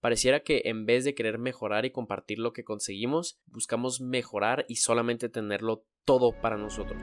pareciera que en vez de querer mejorar y compartir lo que conseguimos, buscamos mejorar y solamente tenerlo todo para nosotros.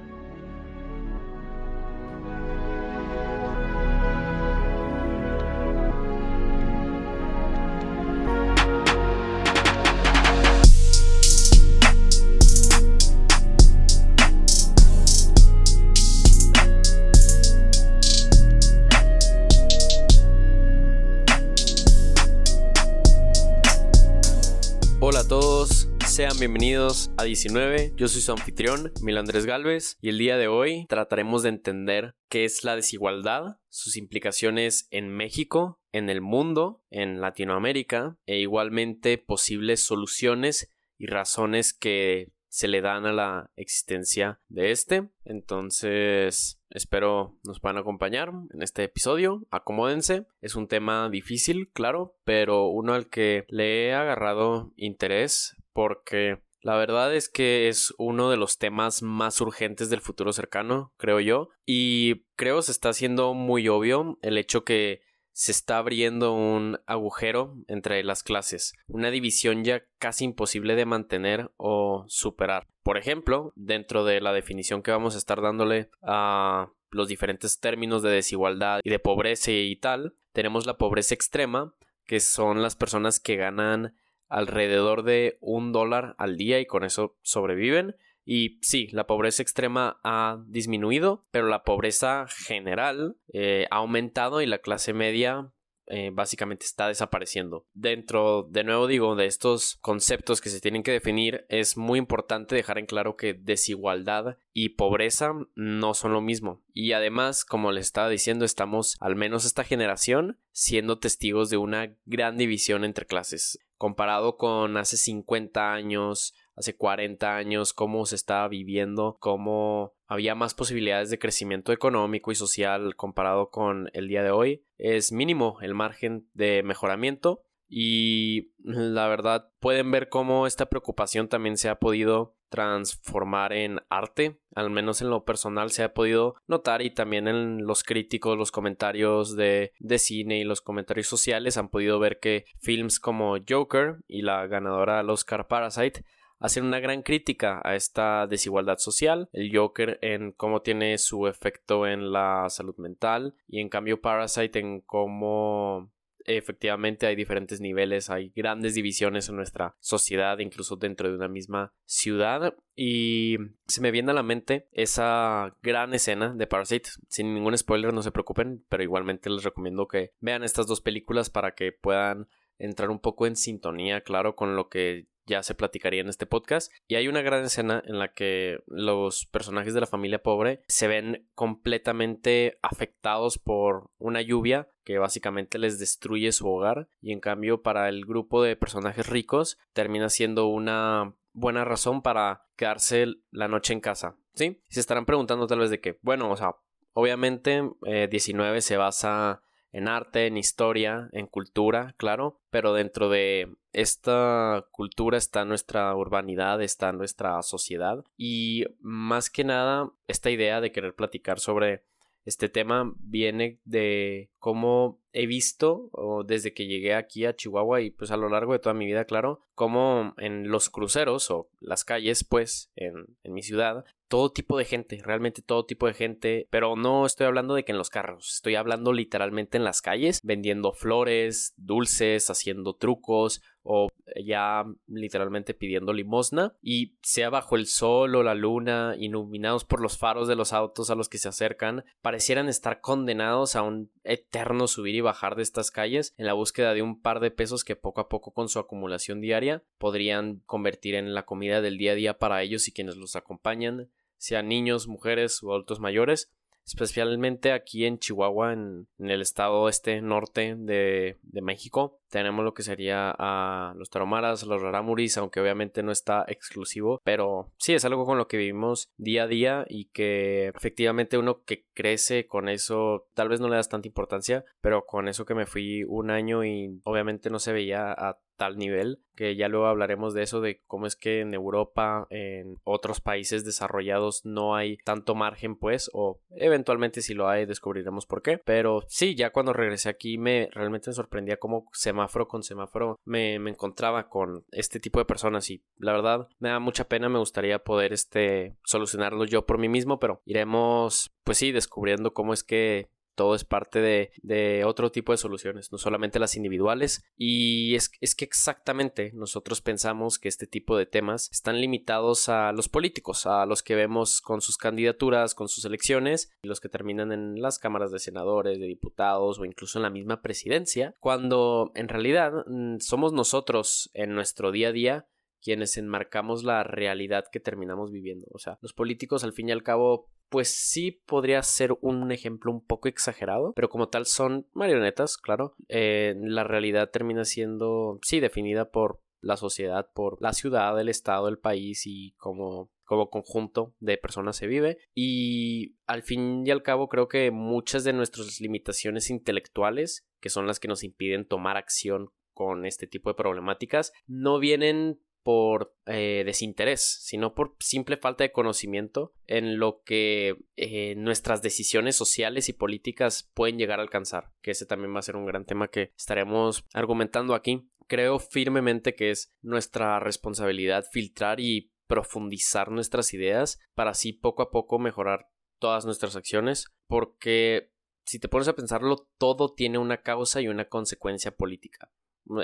Bienvenidos a 19. Yo soy su anfitrión, Mil Andrés Galvez, y el día de hoy trataremos de entender qué es la desigualdad, sus implicaciones en México, en el mundo, en Latinoamérica, e igualmente posibles soluciones y razones que se le dan a la existencia de este. Entonces, espero nos puedan acompañar en este episodio. Acomódense. Es un tema difícil, claro, pero uno al que le he agarrado interés porque la verdad es que es uno de los temas más urgentes del futuro cercano, creo yo, y creo se está haciendo muy obvio el hecho que se está abriendo un agujero entre las clases, una división ya casi imposible de mantener o superar. Por ejemplo, dentro de la definición que vamos a estar dándole a los diferentes términos de desigualdad y de pobreza y tal, tenemos la pobreza extrema, que son las personas que ganan alrededor de un dólar al día y con eso sobreviven. Y sí, la pobreza extrema ha disminuido, pero la pobreza general eh, ha aumentado y la clase media eh, básicamente está desapareciendo. Dentro, de nuevo digo, de estos conceptos que se tienen que definir, es muy importante dejar en claro que desigualdad y pobreza no son lo mismo. Y además, como les estaba diciendo, estamos, al menos esta generación, siendo testigos de una gran división entre clases. Comparado con hace 50 años, hace 40 años, cómo se estaba viviendo, cómo había más posibilidades de crecimiento económico y social comparado con el día de hoy. Es mínimo el margen de mejoramiento y la verdad pueden ver cómo esta preocupación también se ha podido transformar en arte, al menos en lo personal se ha podido notar y también en los críticos, los comentarios de, de cine y los comentarios sociales han podido ver que films como Joker y la ganadora al Oscar Parasite hacen una gran crítica a esta desigualdad social, el Joker en cómo tiene su efecto en la salud mental y en cambio Parasite en cómo efectivamente hay diferentes niveles, hay grandes divisiones en nuestra sociedad, incluso dentro de una misma ciudad. Y se me viene a la mente esa gran escena de Parasite. Sin ningún spoiler, no se preocupen, pero igualmente les recomiendo que vean estas dos películas para que puedan entrar un poco en sintonía, claro, con lo que ya se platicaría en este podcast. Y hay una gran escena en la que los personajes de la familia pobre se ven completamente afectados por una lluvia que básicamente les destruye su hogar y en cambio para el grupo de personajes ricos termina siendo una buena razón para quedarse la noche en casa. ¿Sí? Se estarán preguntando tal vez de qué. Bueno, o sea, obviamente 19 eh, se basa en arte, en historia, en cultura, claro, pero dentro de esta cultura está nuestra urbanidad, está nuestra sociedad y más que nada esta idea de querer platicar sobre este tema viene de cómo he visto o desde que llegué aquí a Chihuahua y pues a lo largo de toda mi vida, claro, cómo en los cruceros o las calles, pues en, en mi ciudad, todo tipo de gente, realmente todo tipo de gente, pero no estoy hablando de que en los carros, estoy hablando literalmente en las calles, vendiendo flores, dulces, haciendo trucos o ya literalmente pidiendo limosna y sea bajo el sol o la luna, iluminados por los faros de los autos a los que se acercan, parecieran estar condenados a un eterno subir y bajar de estas calles en la búsqueda de un par de pesos que poco a poco con su acumulación diaria podrían convertir en la comida del día a día para ellos y quienes los acompañan sean niños, mujeres o adultos mayores, especialmente aquí en Chihuahua, en, el estado este norte de, México. Tenemos lo que sería a los taromaras, los raramuris, aunque obviamente no está exclusivo, pero sí es algo con lo que vivimos día a día y que efectivamente uno que crece con eso, tal vez no le das tanta importancia, pero con eso que me fui un año y obviamente no se veía a tal nivel, que ya luego hablaremos de eso, de cómo es que en Europa, en otros países desarrollados no hay tanto margen, pues, o eventualmente si lo hay descubriremos por qué. Pero sí, ya cuando regresé aquí me realmente me sorprendía cómo semáforo con semáforo me, me encontraba con este tipo de personas y la verdad me da mucha pena, me gustaría poder este solucionarlo yo por mí mismo, pero iremos pues sí descubriendo cómo es que todo es parte de, otro tipo de soluciones, no solamente las individuales. Y es, es, que exactamente nosotros pensamos que este tipo de temas están limitados a los políticos, a los que vemos con sus candidaturas, con sus elecciones, y los que terminan en las cámaras de senadores, de diputados o incluso en la misma presidencia, cuando en realidad mm, somos nosotros en nuestro día a día quienes enmarcamos la realidad que terminamos viviendo. O sea, los políticos al fin y al cabo pues sí podría ser un ejemplo un poco exagerado, pero como tal son marionetas, claro. Eh, la realidad termina siendo, sí, definida por la sociedad, por la ciudad, el estado, el país y como como conjunto de personas se vive y al fin y al cabo creo que muchas de nuestras limitaciones intelectuales que son las que nos impiden tomar acción con este tipo de problemáticas no vienen por eh, desinterés, sino por simple falta de conocimiento en lo que eh, nuestras decisiones sociales y políticas pueden llegar a alcanzar, que ese también va a ser un gran tema que estaremos argumentando aquí. Creo firmemente que es nuestra responsabilidad filtrar y profundizar nuestras ideas para así poco a poco mejorar todas nuestras acciones, porque si te pones a pensarlo, todo tiene una causa y una consecuencia política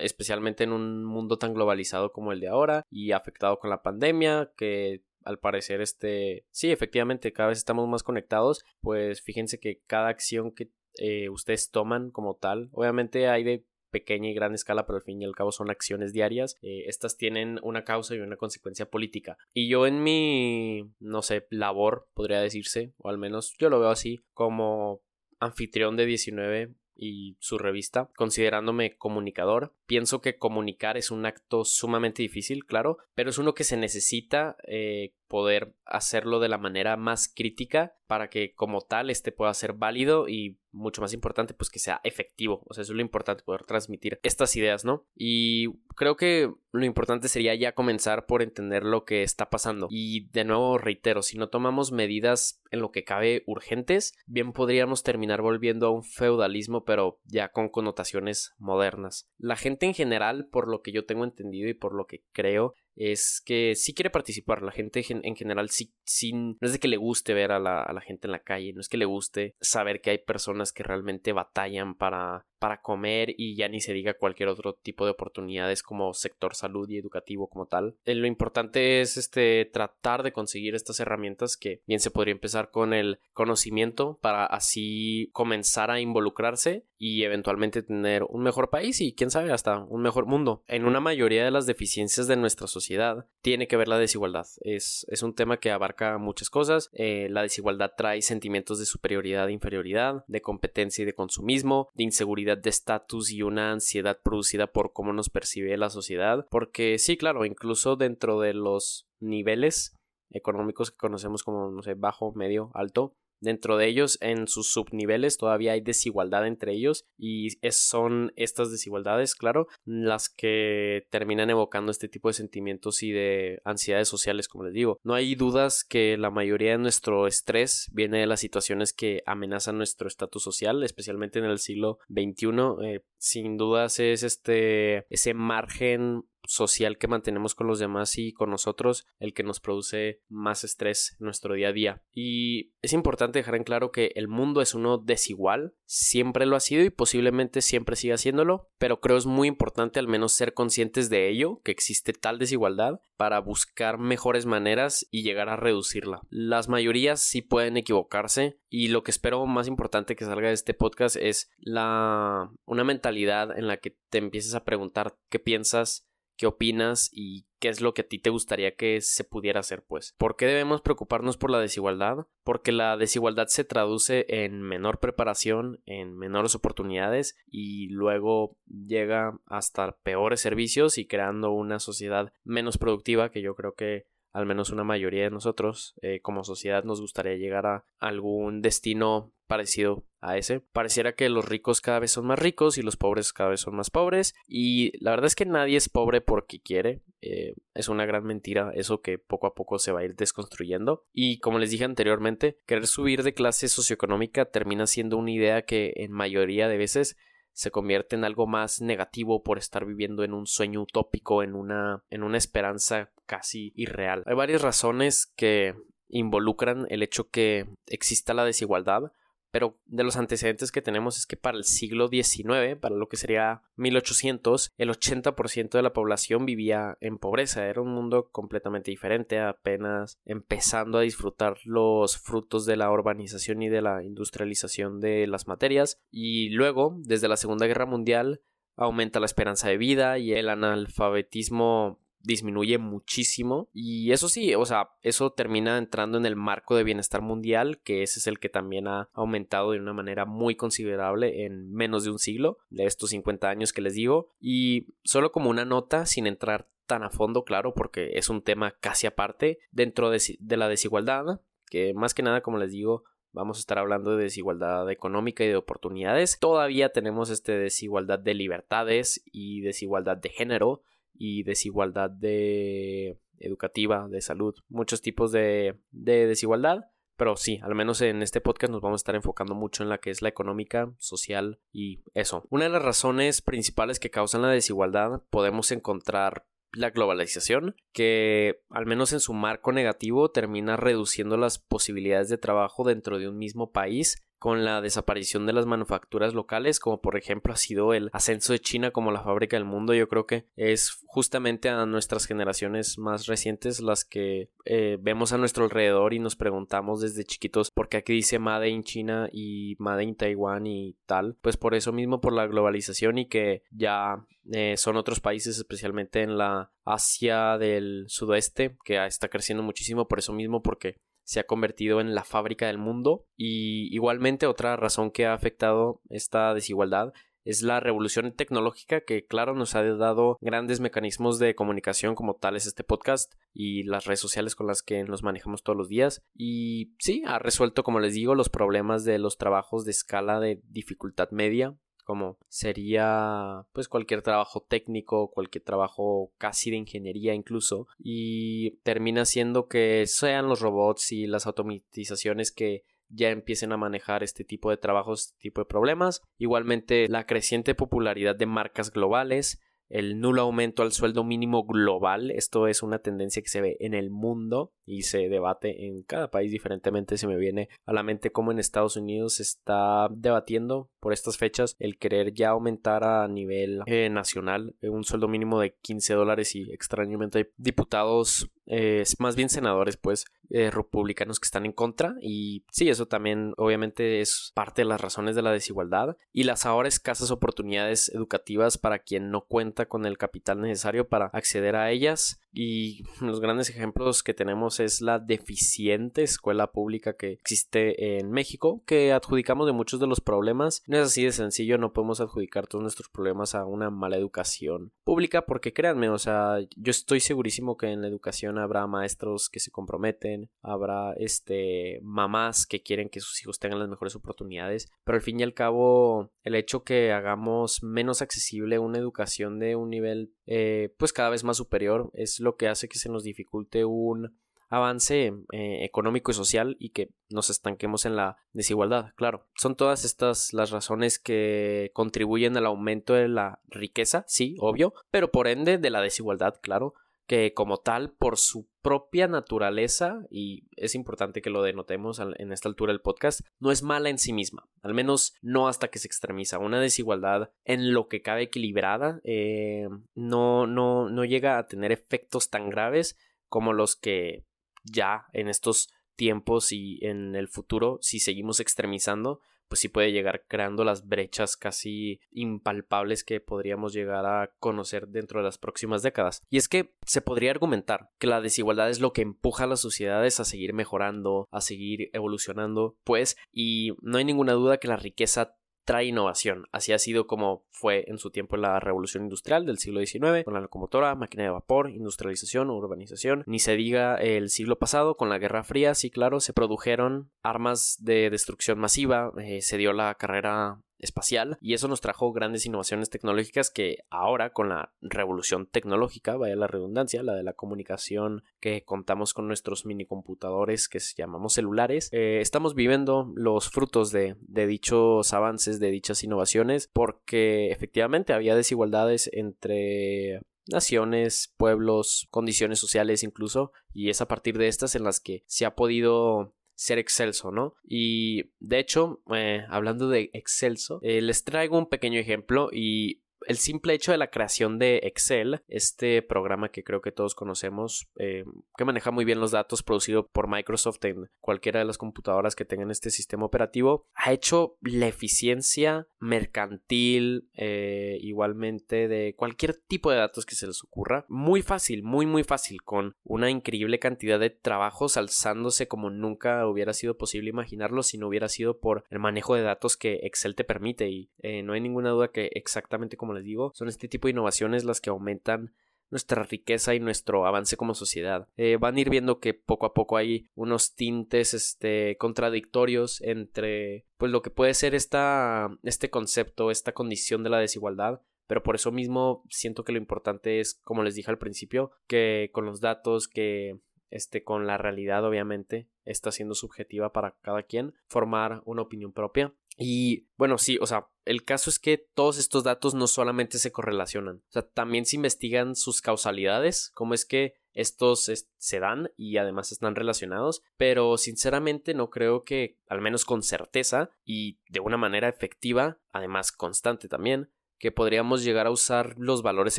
especialmente en un mundo tan globalizado como el de ahora y afectado con la pandemia, que al parecer este, sí, efectivamente, cada vez estamos más conectados, pues fíjense que cada acción que eh, ustedes toman como tal, obviamente hay de pequeña y gran escala, pero al fin y al cabo son acciones diarias. Eh, estas tienen una causa y una consecuencia política. Y yo en mi, no sé, labor, podría decirse, o al menos yo lo veo así, como anfitrión de 19 y su revista, considerándome comunicador. Pienso que comunicar es un acto sumamente difícil, claro, pero es uno que se necesita eh, poder hacerlo de la manera más crítica para que como tal este pueda ser válido y mucho más importante pues que sea efectivo. O sea eso es lo importante poder transmitir estas ideas no y creo que lo importante sería ya comenzar por entender lo que está pasando. Y de nuevo reitero si no tomamos medidas en lo que cabe urgentes bien podríamos terminar volviendo a un feudalismo pero ya con connotaciones modernas. La gente en general por lo que yo tengo entendido y por lo que creo es que sí quiere participar. La gente en general sí, no es de que le guste ver a la, a la gente en la calle, no es que le guste saber que hay personas que realmente batallan para para comer y ya ni se diga cualquier otro tipo de oportunidades como sector salud y educativo como tal. Eh, lo importante es este tratar de conseguir estas herramientas que bien se podría empezar con el conocimiento para así comenzar a involucrarse y eventualmente tener un mejor país y quién sabe hasta un mejor mundo. En una mayoría de las deficiencias de nuestra sociedad tiene que ver la desigualdad. Es, es un tema que abarca muchas cosas. Eh, la desigualdad trae sentimientos de superioridad e inferioridad, de competencia y de consumismo, de inseguridad de estatus y una ansiedad producida por cómo nos percibe la sociedad. Porque sí, claro, incluso dentro de los niveles económicos que conocemos como, bajo, medio, alto, Dentro de ellos, en sus subniveles, todavía hay desigualdad entre ellos y son estas desigualdades, claro, las que terminan evocando este tipo de sentimientos y de ansiedades sociales, como les digo. No hay dudas que la mayoría de nuestro estrés viene de las situaciones que amenazan nuestro estatus social, especialmente en el siglo XXI. Eh, sin dudas es este ese margen social que mantenemos con los demás y con nosotros el que nos produce más estrés en nuestro día a día. Y es importante dejar en claro que el mundo es uno desigual, siempre lo ha sido y posiblemente siempre siga siéndolo, pero creo es muy importante al menos ser conscientes de ello, que existe tal desigualdad, para buscar mejores maneras y llegar a reducirla. Las mayorías sí pueden equivocarse y lo que espero más importante que salga de este podcast es la una mentalidad en la que te empieces a preguntar qué piensas qué opinas y qué es lo que a ti te gustaría que se pudiera hacer, pues. ¿Por qué debemos preocuparnos por la desigualdad? Porque la desigualdad se traduce en menor preparación, en menores oportunidades y luego llega hasta peores servicios y creando una sociedad menos productiva que yo creo que al menos una mayoría de nosotros eh, como sociedad nos gustaría llegar a algún destino parecido a ese. Pareciera que los ricos cada vez son más ricos y los pobres cada vez son más pobres. Y la verdad es que nadie es pobre porque quiere. Eh, es una gran mentira eso que poco a poco se va a ir desconstruyendo. Y como les dije anteriormente, querer subir de clase socioeconómica termina siendo una idea que en mayoría de veces se convierte en algo más negativo por estar viviendo en un sueño utópico, en una, en una esperanza casi irreal. Hay varias razones que involucran el hecho que exista la desigualdad pero de los antecedentes que tenemos es que para el siglo XIX, para lo que sería 1800, el 80% de la población vivía en pobreza. Era un mundo completamente diferente, apenas empezando a disfrutar los frutos de la urbanización y de la industrialización de las materias. Y luego, desde la Segunda Guerra Mundial, aumenta la esperanza de vida y el analfabetismo disminuye muchísimo y eso sí, o sea, eso termina entrando en el marco de bienestar mundial, que ese es el que también ha aumentado de una manera muy considerable en menos de un siglo, de estos 50 años que les digo, y solo como una nota, sin entrar tan a fondo, claro, porque es un tema casi aparte, dentro de, la desigualdad, que más que nada, como les digo, Vamos a estar hablando de desigualdad económica y de oportunidades. Todavía tenemos este desigualdad de libertades y desigualdad de género y desigualdad de educativa, de salud, muchos tipos de, de desigualdad. Pero sí, al menos en este podcast nos vamos a estar enfocando mucho en la que es la económica, social y eso. Una de las razones principales que causan la desigualdad podemos encontrar la globalización, que al menos en su marco negativo termina reduciendo las posibilidades de trabajo dentro de un mismo país con la desaparición de las manufacturas locales, como por ejemplo ha sido el ascenso de China como la fábrica del mundo, yo creo que es justamente a nuestras generaciones más recientes las que eh, vemos a nuestro alrededor y nos preguntamos desde chiquitos por qué aquí dice Made in China y Made in Taiwan y tal, pues por eso mismo por la globalización y que ya eh, son otros países, especialmente en la Asia del sudoeste, que está creciendo muchísimo por eso mismo, porque se ha convertido en la fábrica del mundo. Y igualmente otra razón que ha afectado esta desigualdad es la revolución tecnológica que claro nos ha dado grandes mecanismos de comunicación como tal es este podcast y las redes sociales con las que nos manejamos todos los días. Y sí ha resuelto como les digo los problemas de los trabajos de escala de dificultad media como sería pues cualquier trabajo técnico, cualquier trabajo casi de ingeniería incluso, y termina siendo que sean los robots y las automatizaciones que ya empiecen a manejar este tipo de trabajos, este tipo de problemas. Igualmente la creciente popularidad de marcas globales, el nulo aumento al sueldo mínimo global. Esto es una tendencia que se ve en el mundo y se debate en cada país diferentemente. Se me viene a la mente como en Estados Unidos se está debatiendo por estas fechas el querer ya aumentar a nivel eh, nacional un sueldo mínimo de 15 dólares y extrañamente hay diputados eh, más bien senadores, pues, eh, republicanos que están en contra. Y sí, eso también obviamente es parte de las razones de la desigualdad. Y las ahora escasas oportunidades educativas para quien no cuenta con el capital necesario para acceder a ellas. Y los grandes ejemplos que tenemos es la deficiente escuela pública que existe en México, que adjudicamos de muchos de los problemas. No es así de sencillo, no podemos adjudicar todos nuestros problemas a una mala educación pública, porque créanme, o sea, yo estoy segurísimo que en la educación habrá maestros que se comprometen, habrá este mamás que quieren que sus hijos tengan las mejores oportunidades, pero al fin y al cabo el hecho que hagamos menos accesible una educación de un nivel eh, pues cada vez más superior es lo que hace que se nos dificulte un avance eh, económico y social y que nos estanquemos en la desigualdad. Claro, son todas estas las razones que contribuyen al aumento de la riqueza, sí, obvio, pero por ende de la desigualdad, claro, que como tal, por su propia naturaleza, y es importante que lo denotemos en esta altura del podcast, no es mala en sí misma, al menos no hasta que se extremiza. Una desigualdad en lo que cabe equilibrada eh, no, no, no llega a tener efectos tan graves como los que ya en estos tiempos y en el futuro, si seguimos extremizando, pues sí puede llegar creando las brechas casi impalpables que podríamos llegar a conocer dentro de las próximas décadas. Y es que se podría argumentar que la desigualdad es lo que empuja a las sociedades a seguir mejorando, a seguir evolucionando, pues, y no hay ninguna duda que la riqueza trae innovación. Así ha sido como fue en su tiempo la revolución industrial del siglo XIX, con la locomotora, máquina de vapor, industrialización, urbanización. Ni se diga el siglo pasado, con la Guerra Fría, sí, claro, se produjeron armas de destrucción masiva, eh, se dio la carrera espacial y eso nos trajo grandes innovaciones tecnológicas que ahora con la revolución tecnológica, vaya la redundancia, la de la comunicación que contamos con nuestros minicomputadores que llamamos celulares, eh, estamos viviendo los frutos de, de dichos avances, de dichas innovaciones, porque efectivamente había desigualdades entre naciones, pueblos, condiciones sociales incluso, y es a partir de estas en las que se ha podido ser excelso, ¿no? Y de hecho, eh, hablando de excelso, eh, les traigo un pequeño ejemplo y el simple hecho de la creación de Excel, este programa que creo que todos conocemos, eh, que maneja muy bien los datos producido por Microsoft en cualquiera de las computadoras que tengan este sistema operativo, ha hecho la eficiencia mercantil, eh, igualmente de cualquier tipo de datos que se les ocurra, muy fácil, muy muy fácil, con una increíble cantidad de trabajos alzándose como nunca hubiera sido posible imaginarlo si no hubiera sido por el manejo de datos que Excel te permite y eh, no hay ninguna duda que exactamente como les digo, son este tipo de innovaciones las que aumentan nuestra riqueza y nuestro avance como sociedad. Eh, van a ir viendo que poco a poco hay unos tintes este, contradictorios entre pues lo que puede ser esta, este concepto, esta condición de la desigualdad, pero por eso mismo siento que lo importante es, como les dije al principio, que con los datos, que este, con la realidad obviamente, está siendo subjetiva para cada quien, formar una opinión propia. Y bueno, sí, o sea, el caso es que todos estos datos no solamente se correlacionan, o sea, también se investigan sus causalidades, cómo es que estos se dan y además están relacionados, pero sinceramente no creo que, al menos con certeza y de una manera efectiva, además constante también, que podríamos llegar a usar los valores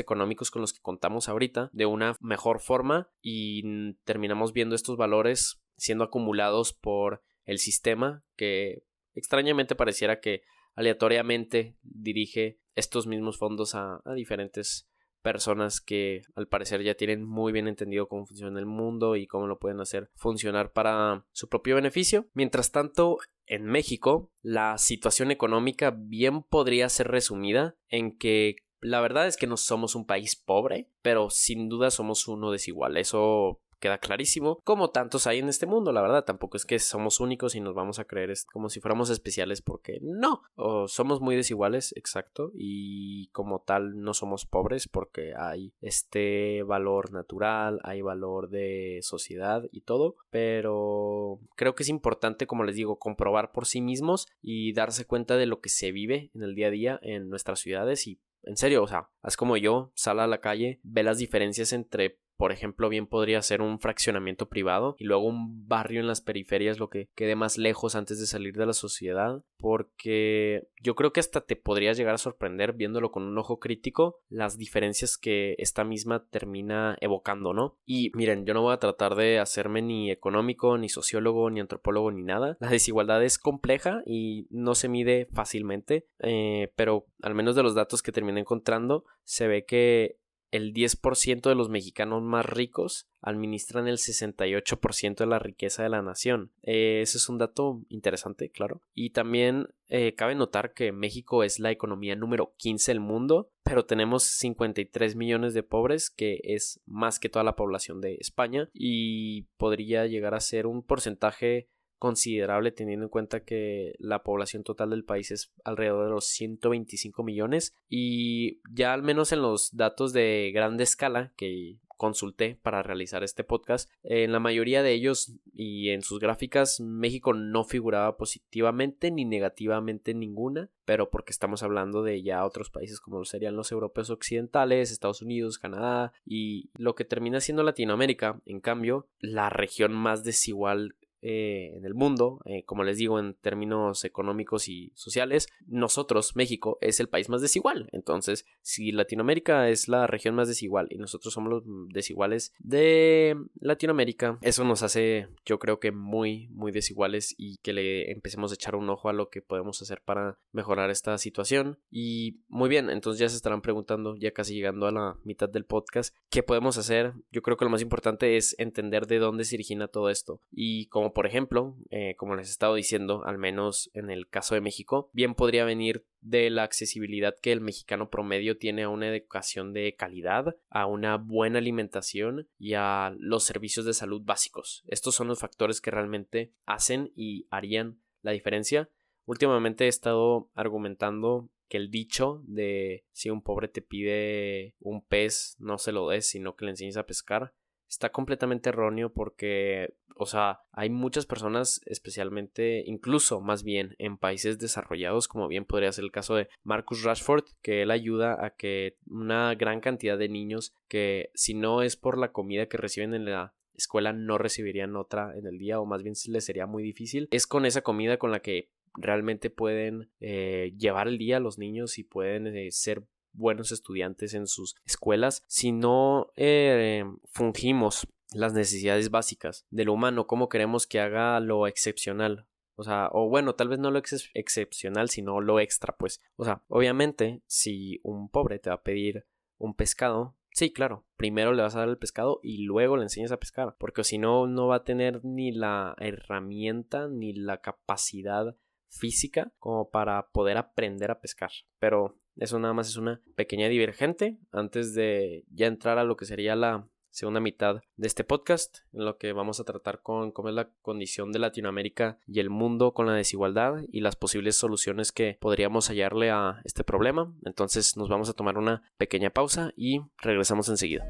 económicos con los que contamos ahorita de una mejor forma y terminamos viendo estos valores siendo acumulados por el sistema que extrañamente pareciera que aleatoriamente dirige estos mismos fondos a, diferentes personas que al parecer ya tienen muy bien entendido cómo funciona el mundo y cómo lo pueden hacer funcionar para su propio beneficio. Mientras tanto, en México, la situación económica bien podría ser resumida en que la verdad es que no somos un país pobre, pero sin duda somos uno desigual. Eso queda clarísimo, como tantos hay en este mundo, la verdad, tampoco es que somos únicos y nos vamos a creer como si fuéramos especiales porque no, o somos muy desiguales, exacto, y como tal no somos pobres porque hay este valor natural, hay valor de sociedad y todo, pero creo que es importante, como les digo, comprobar por sí mismos y darse cuenta de lo que se vive en el día a día en nuestras ciudades y en serio, o sea, haz como yo, sal a la calle, ve las diferencias entre por ejemplo, bien podría ser un fraccionamiento privado y luego un barrio en las periferias, lo que quede más lejos antes de salir de la sociedad, porque yo creo que hasta te podrías llegar a sorprender viéndolo con un ojo crítico las diferencias que esta misma termina evocando, ¿no? Y miren, yo no voy a tratar de hacerme ni económico, ni sociólogo, ni antropólogo, ni nada. La desigualdad es compleja y no se mide fácilmente, eh, pero al menos de los datos que terminé encontrando, se ve que el 10% de los mexicanos más ricos administran el 68% de la riqueza de la nación. Eh, ese es un dato interesante, claro. Y también eh, cabe notar que México es la economía número 15 del mundo, pero tenemos 53 millones de pobres, que es más que toda la población de España, y podría llegar a ser un porcentaje considerable teniendo en cuenta que la población total del país es alrededor de los 125 millones. Y ya al menos en los datos de grande escala que consulté para realizar este podcast, en la mayoría de ellos y en sus gráficas México no figuraba positivamente ni negativamente ninguna, pero porque estamos hablando de ya otros países como serían los europeos occidentales, Estados Unidos, Canadá y lo que termina siendo Latinoamérica, en cambio, la región más desigual eh, en el mundo, eh, como les digo, en términos económicos y sociales, nosotros, México, es el país más desigual. Entonces, si Latinoamérica es la región más desigual y nosotros somos los desiguales de Latinoamérica, eso nos hace, yo creo que muy, muy desiguales y que le empecemos a echar un ojo a lo que podemos hacer para mejorar esta situación. Y muy bien, entonces ya se estarán preguntando, ya casi llegando a la mitad del podcast, ¿qué podemos hacer? Yo creo que lo más importante es entender de dónde se origina todo esto y cómo Por ejemplo, eh, como les he estado diciendo, al menos en el caso de México, bien podría venir de la accesibilidad que el mexicano promedio tiene a una educación de calidad, a una buena alimentación y a los servicios de salud básicos. Estos son los factores que realmente hacen y harían la diferencia. Últimamente he estado argumentando que el dicho de si un pobre te pide un pez, no se lo des, sino que le enseñes a pescar, está completamente erróneo porque, o sea, hay muchas personas, especialmente, incluso más bien en países desarrollados, como bien podría ser el caso de Marcus Rashford, que él ayuda a que una gran cantidad de niños que si no es por la comida que reciben en la escuela no recibirían otra en el día o más bien les sería muy difícil, es con esa comida con la que realmente pueden eh, llevar el día a los niños y pueden eh, ser buenos estudiantes en sus escuelas si no eh, fungimos las necesidades básicas del humano, cómo queremos que haga lo excepcional. O sea, o bueno, tal vez no lo excepcional, sino lo extra, pues. O sea, obviamente, si un pobre te va a pedir un pescado, sí, claro, primero le vas a dar el pescado y luego le enseñas a pescar, porque si no, no va a tener ni la herramienta ni la capacidad física como para poder aprender a pescar. Pero eso nada más es una pequeña divergente antes de ya entrar a lo que sería la segunda mitad de este podcast, en lo que vamos a tratar con cómo es la condición de Latinoamérica y el mundo con la desigualdad y las posibles soluciones que podríamos hallarle a este problema. Entonces nos vamos a tomar una pequeña pausa y regresamos enseguida.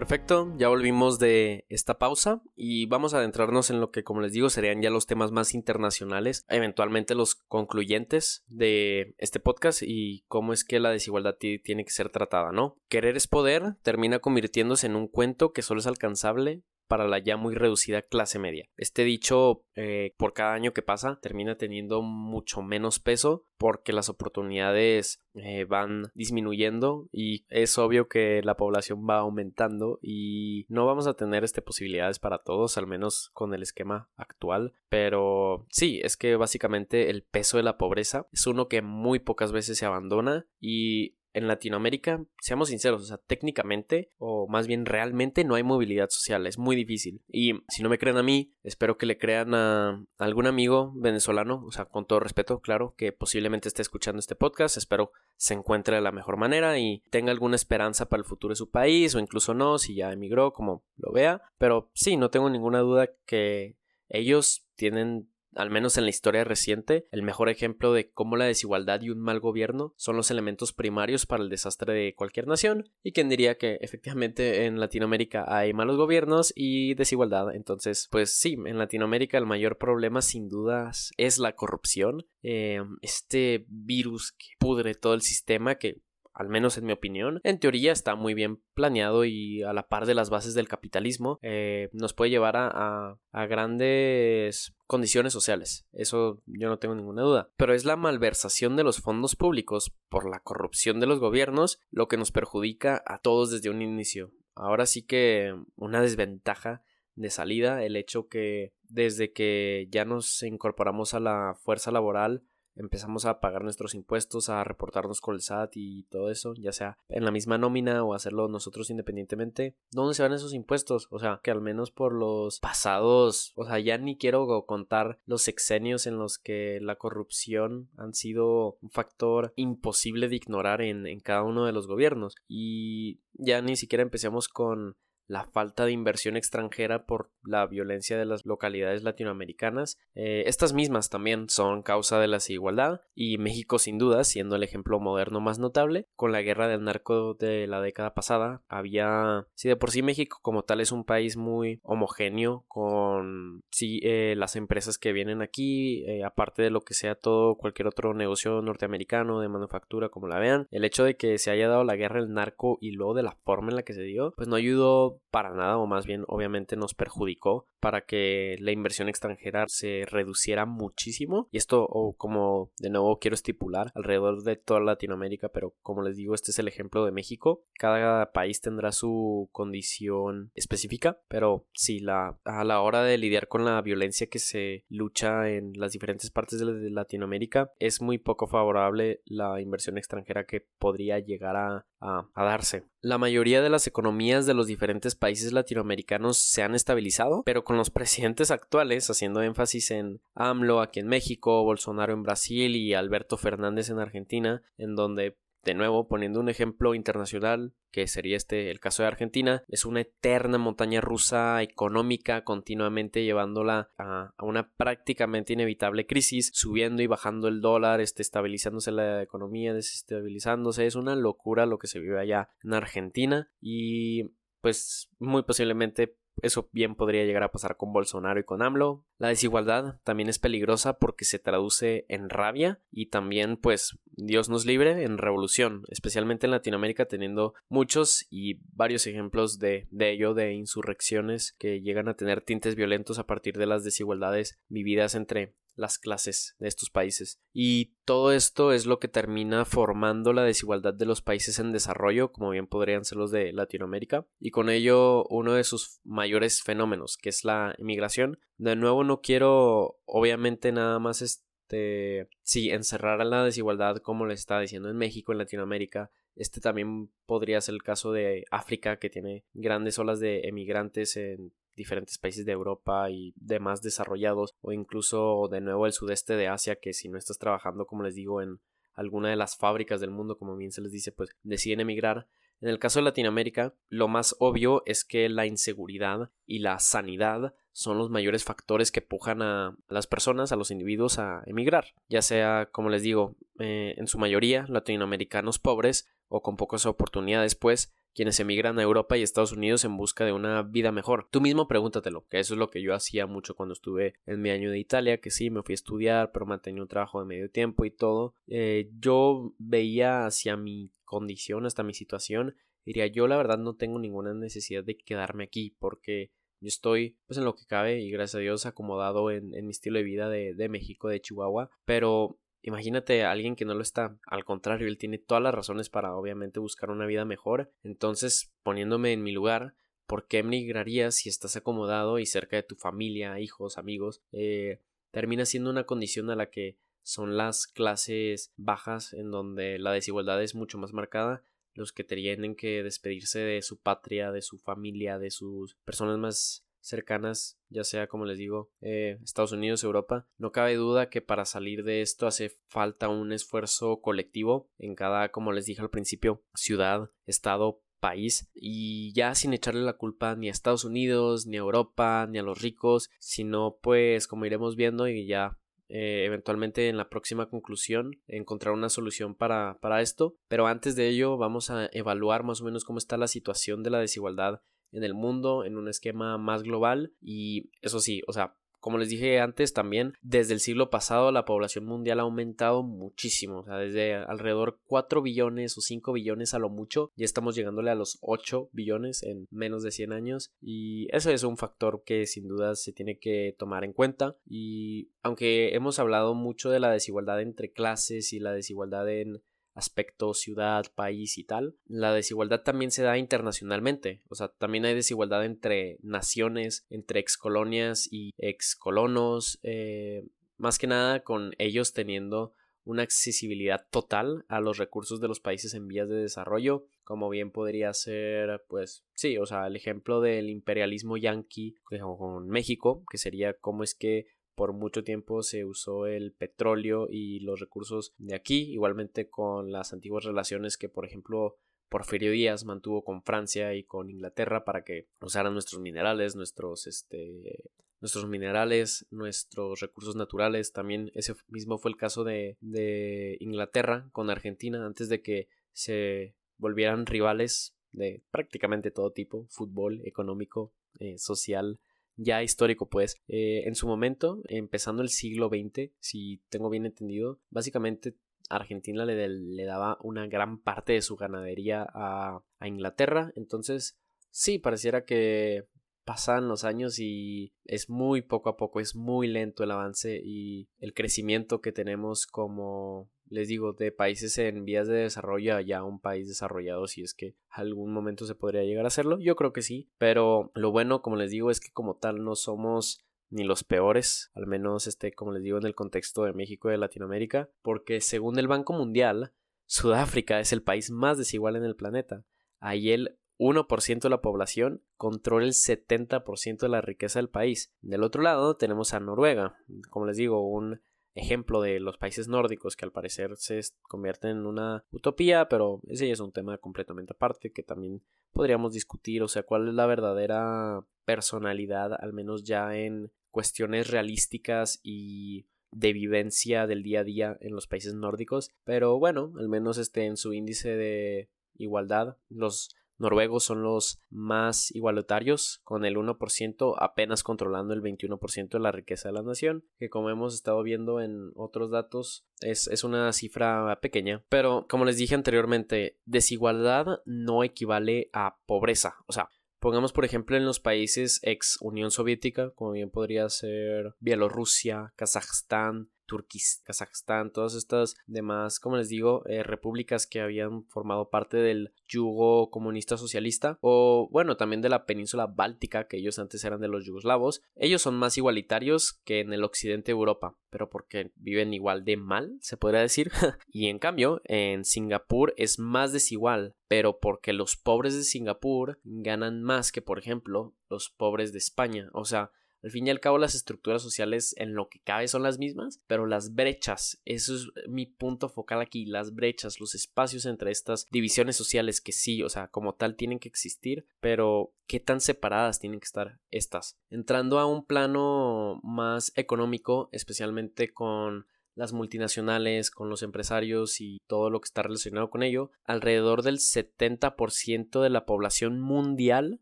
Perfecto, ya volvimos de esta pausa y vamos a adentrarnos en lo que, como les digo, serían ya los temas más internacionales, eventualmente los concluyentes de este podcast y cómo es que la desigualdad tiene que ser tratada, ¿no? Querer es poder termina convirtiéndose en un cuento que solo es alcanzable para la ya muy reducida clase media. Este dicho, eh, por cada año que pasa, termina teniendo mucho menos peso porque las oportunidades eh, van disminuyendo y es obvio que la población va aumentando y no vamos a tener este posibilidades para todos, al menos con el esquema actual. Pero sí, es que básicamente el peso de la pobreza es uno que muy pocas veces se abandona y en Latinoamérica, seamos sinceros, o sea, técnicamente o más bien realmente no hay movilidad social, es muy difícil. Y si no me creen a mí, espero que le crean a algún amigo venezolano, o sea, con todo respeto, claro, que posiblemente esté escuchando este podcast, espero se encuentre de la mejor manera y tenga alguna esperanza para el futuro de su país o incluso no, si ya emigró, como lo vea. Pero sí, no tengo ninguna duda que ellos tienen al menos en la historia reciente, el mejor ejemplo de cómo la desigualdad y un mal gobierno son los elementos primarios para el desastre de cualquier nación, y quien diría que efectivamente en Latinoamérica hay malos gobiernos y desigualdad. Entonces, pues sí, en Latinoamérica el mayor problema sin dudas es la corrupción, eh, este virus que pudre todo el sistema que al menos en mi opinión, en teoría está muy bien planeado y a la par de las bases del capitalismo, eh, nos puede llevar a, a, grandes condiciones sociales. Eso yo no tengo ninguna duda. Pero es la malversación de los fondos públicos por la corrupción de los gobiernos lo que nos perjudica a todos desde un inicio. Ahora sí que una desventaja de salida el hecho que desde que ya nos incorporamos a la fuerza laboral empezamos a pagar nuestros impuestos, a reportarnos con el SAT y todo eso, ya sea en la misma nómina o hacerlo nosotros independientemente, ¿dónde se van esos impuestos? O sea, que al menos por los pasados, o sea, ya ni quiero contar los sexenios en los que la corrupción han sido un factor imposible de ignorar en, en cada uno de los gobiernos y ya ni siquiera empecemos con la falta de inversión extranjera por la violencia de las localidades latinoamericanas. Eh, estas mismas también son causa de la desigualdad y México sin duda siendo el ejemplo moderno más notable. Con la guerra del narco de la década pasada había, si de por sí México como tal es un país muy homogéneo con sí, eh, las empresas que vienen aquí, eh, aparte de lo que sea todo cualquier otro negocio norteamericano de manufactura como la vean, el hecho de que se haya dado la guerra del narco y luego de la forma en la que se dio, pues no ayudó para nada o más bien obviamente nos perjudicó para que la inversión extranjera se reduciera muchísimo. Y esto o como de nuevo quiero estipular alrededor de toda Latinoamérica pero como les digo este es el ejemplo de México. Cada país tendrá su condición específica pero si la a la hora de lidiar con la violencia que se lucha en las diferentes partes de Latinoamérica es muy poco favorable la inversión extranjera que podría llegar a, a, darse. La mayoría de las economías de los diferentes países latinoamericanos se han estabilizado, pero con los presidentes actuales, haciendo énfasis en AMLO aquí en México, Bolsonaro en Brasil y Alberto Fernández en Argentina, en donde de nuevo, poniendo un ejemplo internacional, que sería este el caso de Argentina, es una eterna montaña rusa económica, continuamente llevándola a, una prácticamente inevitable crisis, subiendo y bajando el dólar, este, estabilizándose la economía, desestabilizándose. Es una locura lo que se vive allá en Argentina y pues muy posiblemente eso bien podría llegar a pasar con Bolsonaro y con AMLO. La desigualdad también es peligrosa porque se traduce en rabia y también, pues, Dios nos libre, en revolución, especialmente en Latinoamérica, teniendo muchos y varios ejemplos de, de ello, de insurrecciones que llegan a tener tintes violentos a partir de las desigualdades vividas entre las clases de estos países. Y todo esto es lo que termina formando la desigualdad de los países en desarrollo, como bien podrían ser los de Latinoamérica, y con ello uno de sus mayores fenómenos, que es la inmigración. De nuevo no quiero, obviamente, nada más este, sí, encerrar a la desigualdad como les estaba diciendo en México, en Latinoamérica, este también podría ser el caso de África, que tiene grandes olas de emigrantes en diferentes países de Europa y demás desarrollados o incluso de nuevo el sudeste de Asia que si no estás trabajando como les digo en alguna de las fábricas del mundo como bien se les dice pues deciden emigrar. En el caso de Latinoamérica lo más obvio es que la inseguridad y la sanidad son los mayores factores que pujan a las personas, a los individuos a emigrar, ya sea, como les digo, eh, en su mayoría latinoamericanos pobres o con pocas oportunidades, pues quienes emigran a Europa y Estados Unidos en busca de una vida mejor. Tú mismo pregúntatelo, que eso es lo que yo hacía mucho cuando estuve en mi año de Italia, que sí, me fui a estudiar, pero mantenía un trabajo de medio tiempo y todo. Eh, yo veía hacia mi condición, hasta mi situación, diría, yo la verdad no tengo ninguna necesidad de quedarme aquí, porque yo estoy, pues en lo que cabe, y gracias a Dios, acomodado en, mi estilo de vida de, de México, de Chihuahua, pero Imagínate a alguien que no lo está. Al contrario, él tiene todas las razones para obviamente buscar una vida mejor. Entonces, poniéndome en mi lugar, ¿por qué emigrarías si estás acomodado y cerca de tu familia, hijos, amigos? Eh, termina siendo una condición a la que son las clases bajas en donde la desigualdad es mucho más marcada los que tienen que despedirse de su patria, de su familia, de sus personas más cercanas, ya sea como les digo, eh, Estados Unidos, Europa, no cabe duda que para salir de esto hace falta un esfuerzo colectivo en cada, como les dije al principio, ciudad, estado, país y ya sin echarle la culpa ni a Estados Unidos, ni a Europa, ni a los ricos, sino pues como iremos viendo y ya eh, eventualmente en la próxima conclusión encontrar una solución para, para esto. Pero antes de ello vamos a evaluar más o menos cómo está la situación de la desigualdad en el mundo en un esquema más global y eso sí, o sea, como les dije antes también, desde el siglo pasado la población mundial ha aumentado muchísimo, o sea, desde alrededor 4 billones o 5 billones a lo mucho, ya estamos llegándole a los 8 billones en menos de 100 años y eso es un factor que sin duda se tiene que tomar en cuenta y aunque hemos hablado mucho de la desigualdad entre clases y la desigualdad en aspecto ciudad, país y tal, la desigualdad también se da internacionalmente, o sea, también hay desigualdad entre naciones, entre excolonias y excolonos, eh, más que nada con ellos teniendo una accesibilidad total a los recursos de los países en vías de desarrollo, como bien podría ser, pues sí, o sea, el ejemplo del imperialismo yanqui con México, que sería cómo es que por mucho tiempo se usó el petróleo y los recursos de aquí, igualmente con las antiguas relaciones que, por ejemplo, Porfirio Díaz mantuvo con Francia y con Inglaterra para que usaran nuestros minerales, nuestros este nuestros minerales, nuestros recursos naturales. También ese mismo fue el caso de, de Inglaterra con Argentina antes de que se volvieran rivales de prácticamente todo tipo, fútbol, económico, eh, social, ya histórico pues. Eh, en su momento, empezando el siglo XX, si tengo bien entendido, básicamente Argentina le, daba una gran parte de su ganadería a, a, Inglaterra, entonces sí, pareciera que pasan los años y es muy poco a poco, es muy lento el avance y el crecimiento que tenemos como les digo, de países en vías de desarrollo a ya un país desarrollado, si es que algún momento se podría llegar a hacerlo, yo creo que sí, pero lo bueno, como les digo, es que como tal no somos ni los peores, al menos este, como les digo, en el contexto de México y de Latinoamérica, porque según el Banco Mundial, Sudáfrica es el país más desigual en el planeta. Ahí el 1% de la población controla el 70% de la riqueza del país. Del otro lado tenemos a Noruega, como les digo, un ejemplo de los países nórdicos que al parecer se convierten en una utopía, pero ese ya es un tema completamente aparte que también podríamos discutir, o sea, cuál es la verdadera personalidad, al menos ya en cuestiones realísticas y de vivencia del día a día en los países nórdicos, pero bueno, al menos este en su índice de igualdad, los noruegos son los más igualitarios, con el 1% apenas controlando el 21% de la riqueza de la nación, que como hemos estado viendo en otros datos es, es, una cifra pequeña. Pero como les dije anteriormente, desigualdad no equivale a pobreza. O sea, Pongamos, por ejemplo, en los países ex Unión Soviética, como bien podría ser Bielorrusia, Kazajstán, Turquistán, Kazajstán, todas estas demás, como les digo, eh, repúblicas que habían formado parte del yugo comunista socialista o bueno, también de la península báltica, que ellos antes eran de los yugoslavos, ellos son más igualitarios que en el occidente de Europa, pero porque viven igual de mal, se podría decir. y en cambio, en Singapur es más desigual, pero porque los pobres de Singapur ganan más que, por ejemplo, los pobres de España. O sea, al fin y al cabo las estructuras sociales en lo que cabe son las mismas, pero las brechas, eso es mi punto focal aquí, las brechas, los espacios entre estas divisiones sociales que sí, o sea, como tal tienen que existir, pero qué tan separadas tienen que estar estas. Entrando a un plano más económico, especialmente con las multinacionales, con los empresarios y todo lo que está relacionado con ello, alrededor del 70% de la población mundial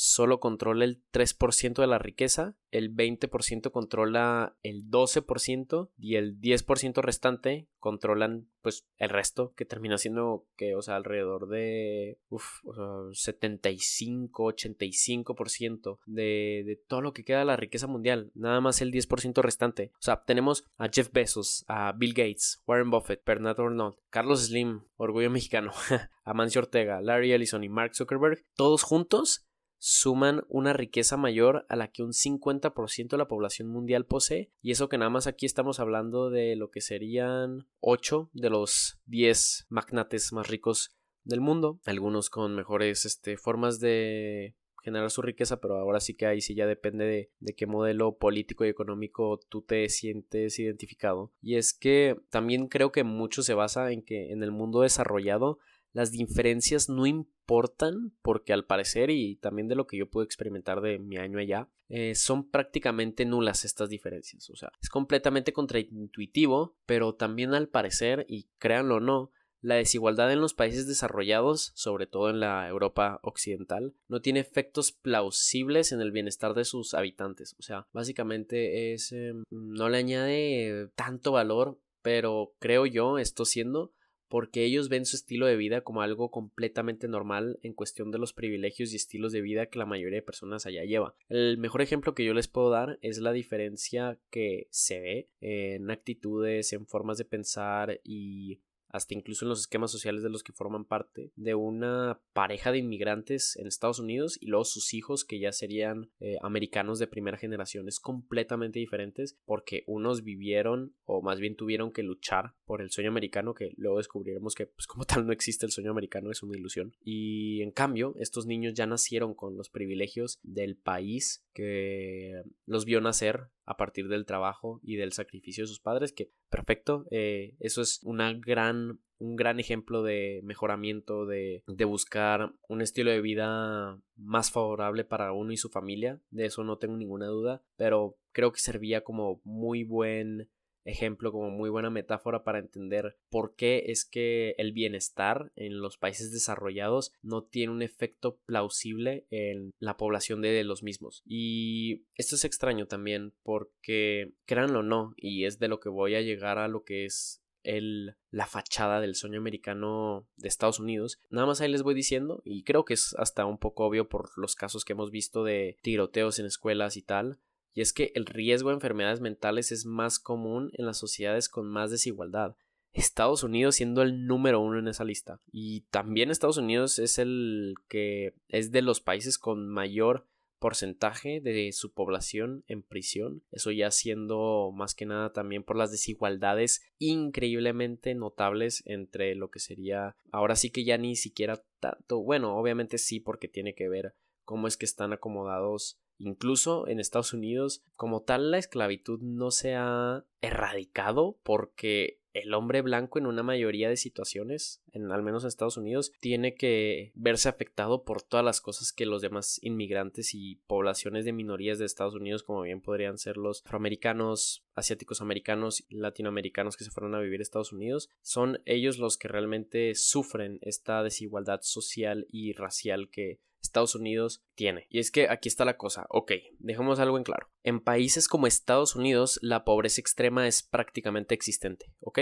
solo controla el 3% de la riqueza, el 20% controla el 12% y el 10% restante controlan pues el resto que termina siendo que o sea alrededor de uf, o sea, 75 85% de, de todo lo que queda de la riqueza mundial nada más el 10% restante. O sea tenemos a Jeff Bezos a Bill Gates Warren Buffett Bernard Arnault Carlos Slim Orgullo Mexicano Amancio Ortega Larry Ellison y Mark Zuckerberg todos juntos suman una riqueza mayor a la que un 50% de la población mundial posee y eso que nada más aquí estamos hablando de lo que serían 8 de los 10 magnates más ricos del mundo, algunos con mejores este, formas de generar su riqueza, pero ahora sí que ahí sí ya depende de, de, qué modelo político y económico tú te sientes identificado. Y es que también creo que mucho se basa en que en el mundo desarrollado las diferencias no importan porque al parecer y también de lo que yo pude experimentar de mi año allá, eh, son prácticamente nulas estas diferencias. O sea, es completamente contraintuitivo, pero también al parecer, y créanlo o no, la desigualdad en los países desarrollados, sobre todo en la Europa occidental, no tiene efectos plausibles en el bienestar de sus habitantes. O sea, básicamente es... Em, no le añade tanto valor, pero creo yo, esto siendo porque ellos ven su estilo de vida como algo completamente normal en cuestión de los privilegios y estilos de vida que la mayoría de personas allá lleva. El mejor ejemplo que yo les puedo dar es la diferencia que se ve en actitudes, en formas de pensar y hasta incluso en los esquemas sociales de los que forman parte, de una pareja de inmigrantes en Estados Unidos y luego sus hijos que ya serían eh, americanos de primera generación. Es completamente diferentes porque unos vivieron o más bien tuvieron que luchar por el sueño americano que luego descubriremos que pues como tal no existe el sueño americano, es una ilusión. Y en cambio, estos niños ya nacieron con los privilegios del país que los vio nacer a partir del trabajo y del sacrificio de sus padres, que perfecto, eh, eso es una gran, un gran ejemplo de mejoramiento, de, de buscar un estilo de vida más favorable para uno y su familia, de eso no tengo ninguna duda, pero creo que servía como muy buen ejemplo, como muy buena metáfora para entender por qué es que el bienestar en los países desarrollados no tiene un efecto plausible en la población de los mismos. Y esto es extraño también porque, créanlo o no, y es de lo que voy a llegar a lo que es el, la fachada del sueño americano de Estados Unidos. Nada más ahí les voy diciendo, y creo que es hasta un poco obvio por los casos que hemos visto de tiroteos en escuelas y tal, y es que el riesgo de enfermedades mentales es más común en las sociedades con más desigualdad. Estados Unidos siendo el número uno en esa lista. Y también Estados Unidos es el que es de los países con mayor porcentaje de su población en prisión. Eso ya siendo más que nada también por las desigualdades increíblemente notables entre lo que sería ahora sí que ya ni siquiera tanto. Bueno, obviamente sí porque tiene que ver cómo es que están acomodados Incluso en Estados Unidos, como tal, la esclavitud no se ha erradicado porque el hombre blanco en una mayoría de situaciones, en al menos en Estados Unidos, tiene que verse afectado por todas las cosas que los demás inmigrantes y poblaciones de minorías de Estados Unidos, como bien podrían ser los afroamericanos, asiáticos americanos, latinoamericanos que se fueron a vivir a Estados Unidos, son ellos los que realmente sufren esta desigualdad social y racial que Estados Unidos tiene. Y es que aquí está la cosa. Ok, dejemos algo en claro. En países como Estados Unidos, la pobreza extrema es prácticamente existente. Ok,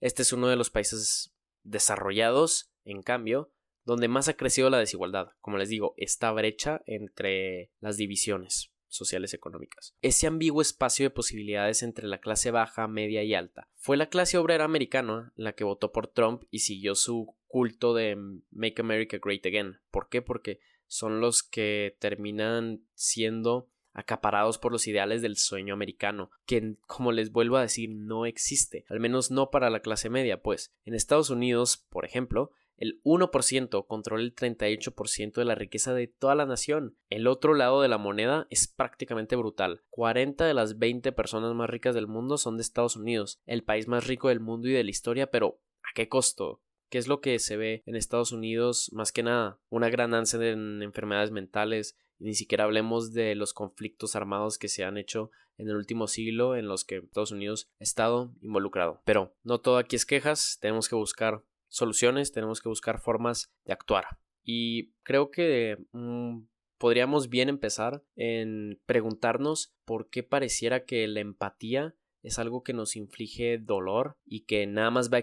este es uno de los países desarrollados, en cambio, donde más ha crecido la desigualdad. Como les digo, esta brecha entre las divisiones sociales económicas. Ese ambiguo espacio de posibilidades entre la clase baja, media y alta. Fue la clase obrera americana la que votó por Trump y siguió su culto de Make America Great Again. ¿Por qué? Porque son los que terminan siendo acaparados por los ideales del sueño americano, que como les vuelvo a decir no existe, al menos no para la clase media, pues en Estados Unidos, por ejemplo, el 1% controla el 38% de la riqueza de toda la nación. El otro lado de la moneda es prácticamente brutal. 40 de las 20 personas más ricas del mundo son de Estados Unidos, el país más rico del mundo y de la historia, pero ¿a qué costo? ¿Qué es lo que se ve en Estados Unidos? Más que nada, una gran ansia en enfermedades mentales, ni siquiera hablemos de los conflictos armados que se han hecho en el último siglo en los que Estados Unidos ha estado involucrado. Pero no todo aquí es quejas, tenemos que buscar soluciones, tenemos que buscar formas de actuar. Y creo que mm, podríamos bien empezar en preguntarnos por qué pareciera que la empatía es algo que nos inflige dolor y que nada más va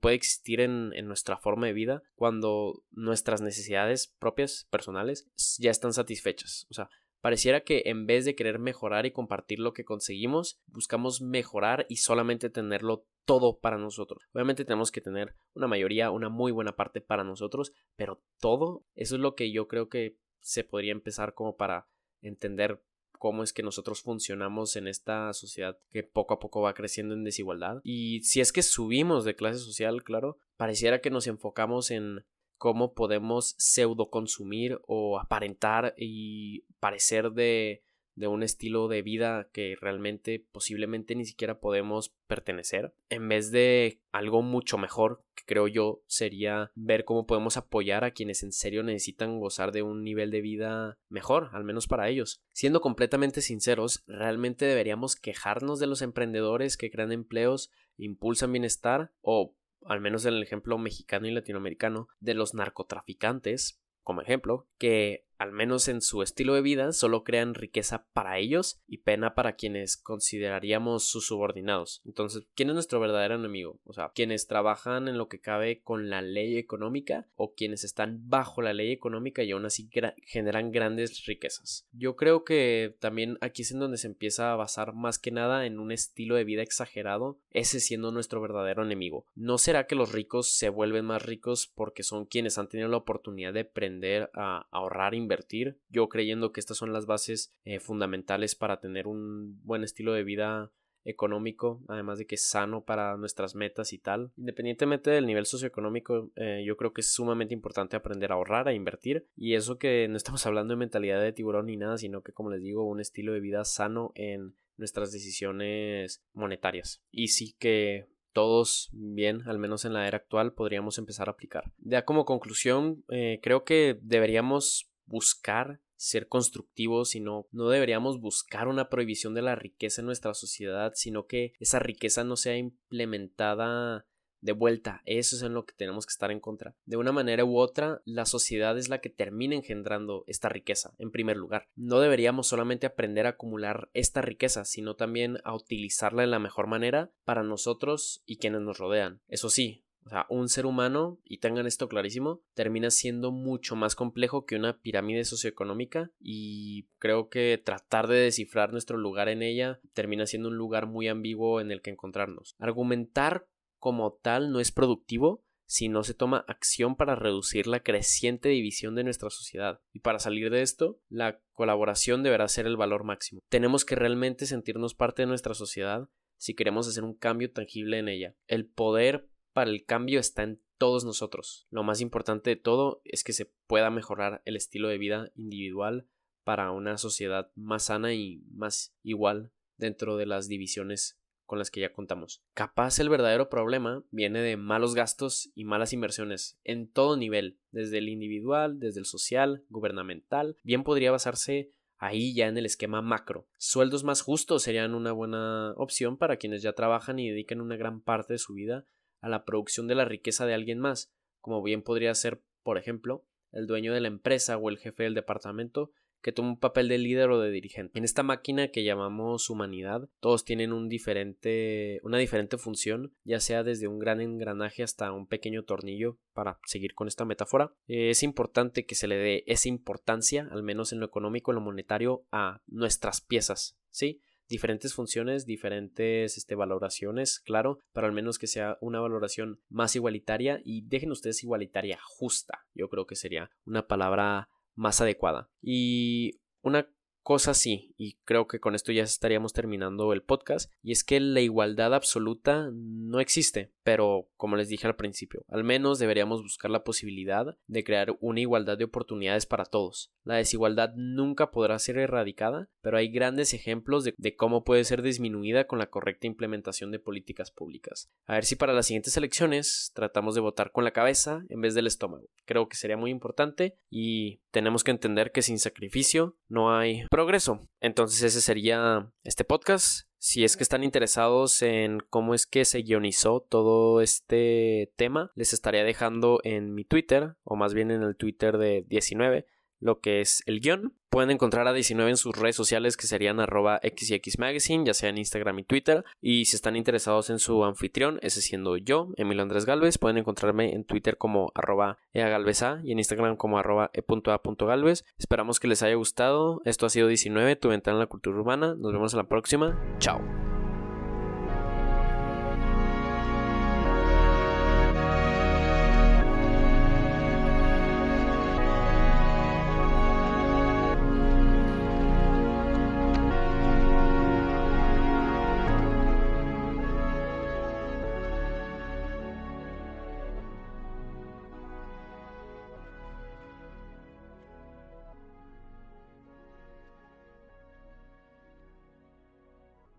puede existir en, en, nuestra forma de vida cuando nuestras necesidades propias, personales, ya están satisfechas. O sea, pareciera que en vez de querer mejorar y compartir lo que conseguimos, buscamos mejorar y solamente tenerlo todo para nosotros. Obviamente tenemos que tener una mayoría, una muy buena parte para nosotros, pero todo, eso es lo que yo creo que se podría empezar como para entender cómo es que nosotros funcionamos en esta sociedad que poco a poco va creciendo en desigualdad. Y si es que subimos de clase social, claro, pareciera que nos enfocamos en cómo podemos pseudo consumir o aparentar y parecer de de un estilo de vida que realmente posiblemente ni siquiera podemos pertenecer, en vez de algo mucho mejor que creo yo sería ver cómo podemos apoyar a quienes en serio necesitan gozar de un nivel de vida mejor, al menos para ellos. Siendo completamente sinceros, realmente deberíamos quejarnos de los emprendedores que crean empleos, impulsan bienestar o al menos en el ejemplo mexicano y latinoamericano, de los narcotraficantes, como ejemplo, que al menos en su estilo de vida, solo crean riqueza para ellos y pena para quienes consideraríamos sus subordinados. Entonces, ¿quién es nuestro verdadero enemigo? O sea, quienes trabajan en lo que cabe con la ley económica o quienes están bajo la ley económica y aún así generan grandes riquezas. Yo creo que también aquí es en donde se empieza a basar más que nada en un estilo de vida exagerado, ese siendo nuestro verdadero enemigo. ¿No será que los ricos se vuelven más ricos porque son quienes han tenido la oportunidad de aprender a ahorrar, invertir, yo creyendo que estas son las bases eh, fundamentales para tener un buen estilo de vida económico, además de que es sano para nuestras metas y tal. Independientemente del nivel socioeconómico, eh, yo creo que es sumamente importante aprender a ahorrar, a invertir, y eso que no estamos hablando de mentalidad de tiburón ni nada, sino que, como les digo, un estilo de vida sano en nuestras decisiones monetarias. Y sí que todos bien, al menos en la era actual, podríamos empezar a aplicar. Ya como conclusión, eh, creo que deberíamos buscar ser constructivos, sino no deberíamos buscar una prohibición de la riqueza en nuestra sociedad, sino que esa riqueza no sea implementada De vuelta, eso es en lo que tenemos que estar en contra. De una manera u otra, la sociedad es la que termina engendrando esta riqueza, en primer lugar. No deberíamos solamente aprender a acumular esta riqueza, sino también a utilizarla de la mejor manera para nosotros y quienes nos rodean. Eso sí, o sea, un ser humano, y tengan esto clarísimo, termina siendo mucho más complejo que una pirámide socioeconómica y creo que tratar de descifrar nuestro lugar en ella termina siendo un lugar muy ambiguo en el que encontrarnos. Argumentar como tal no es productivo si no se toma acción para reducir la creciente división de nuestra sociedad. Y para salir de esto, la colaboración deberá ser el valor máximo. Tenemos que realmente sentirnos parte de nuestra sociedad si queremos hacer un cambio tangible en ella. El poder para el cambio está en todos nosotros. Lo más importante de todo es que se pueda mejorar el estilo de vida individual para una sociedad más sana y más igual dentro de las divisiones con las que ya contamos. Capaz el verdadero problema viene de malos gastos y malas inversiones en todo nivel, desde el individual, desde el social, gubernamental, bien podría basarse ahí ya en el esquema macro. Sueldos más justos serían una buena opción para quienes ya trabajan y dedican una gran parte de su vida a la producción de la riqueza de alguien más, como bien podría ser, por ejemplo, el dueño de la empresa o el jefe del departamento que toma un papel de líder o de dirigente. En esta máquina que llamamos humanidad, todos tienen un diferente, una diferente función, ya sea desde un gran engranaje hasta un pequeño tornillo, para seguir con esta metáfora. es importante que se le dé esa importancia, al menos en lo económico, en lo monetario, a nuestras piezas, ¿sí? Diferentes funciones, diferentes este, valoraciones, claro, pero al menos que sea una valoración más igualitaria y dejen ustedes igualitaria justa, yo creo que sería una palabra más adecuada. Y una cosa sí, y creo que con esto ya estaríamos terminando el podcast, y es que la igualdad absoluta no existe, pero como les dije al principio, al menos deberíamos buscar la posibilidad de crear una igualdad de oportunidades para todos. La desigualdad nunca podrá ser erradicada, pero hay grandes ejemplos de, de cómo puede ser disminuida con la correcta implementación de políticas públicas. A ver si para las siguientes elecciones tratamos de votar con la cabeza en vez del estómago. Creo que sería muy importante y tenemos que entender que sin sacrificio no hay progreso. Entonces ese sería este podcast. Si es que están interesados en cómo es que se guionizó todo este tema, les estaría dejando en mi Twitter, o más bien en el Twitter de 19, lo que es el guion. Pueden encontrar a 19 en sus redes sociales que serían arroba xyxmagazine, ya sea en Instagram y Twitter. Y si están interesados en su anfitrión, ese siendo yo, Emilio Andrés Galvez, pueden encontrarme en Twitter como arroba eagalveza y en Instagram como arroba e.a.galvez. Esperamos que les haya gustado. Esto ha sido 19, tu ventana en la cultura urbana. Nos vemos en la próxima. Chao.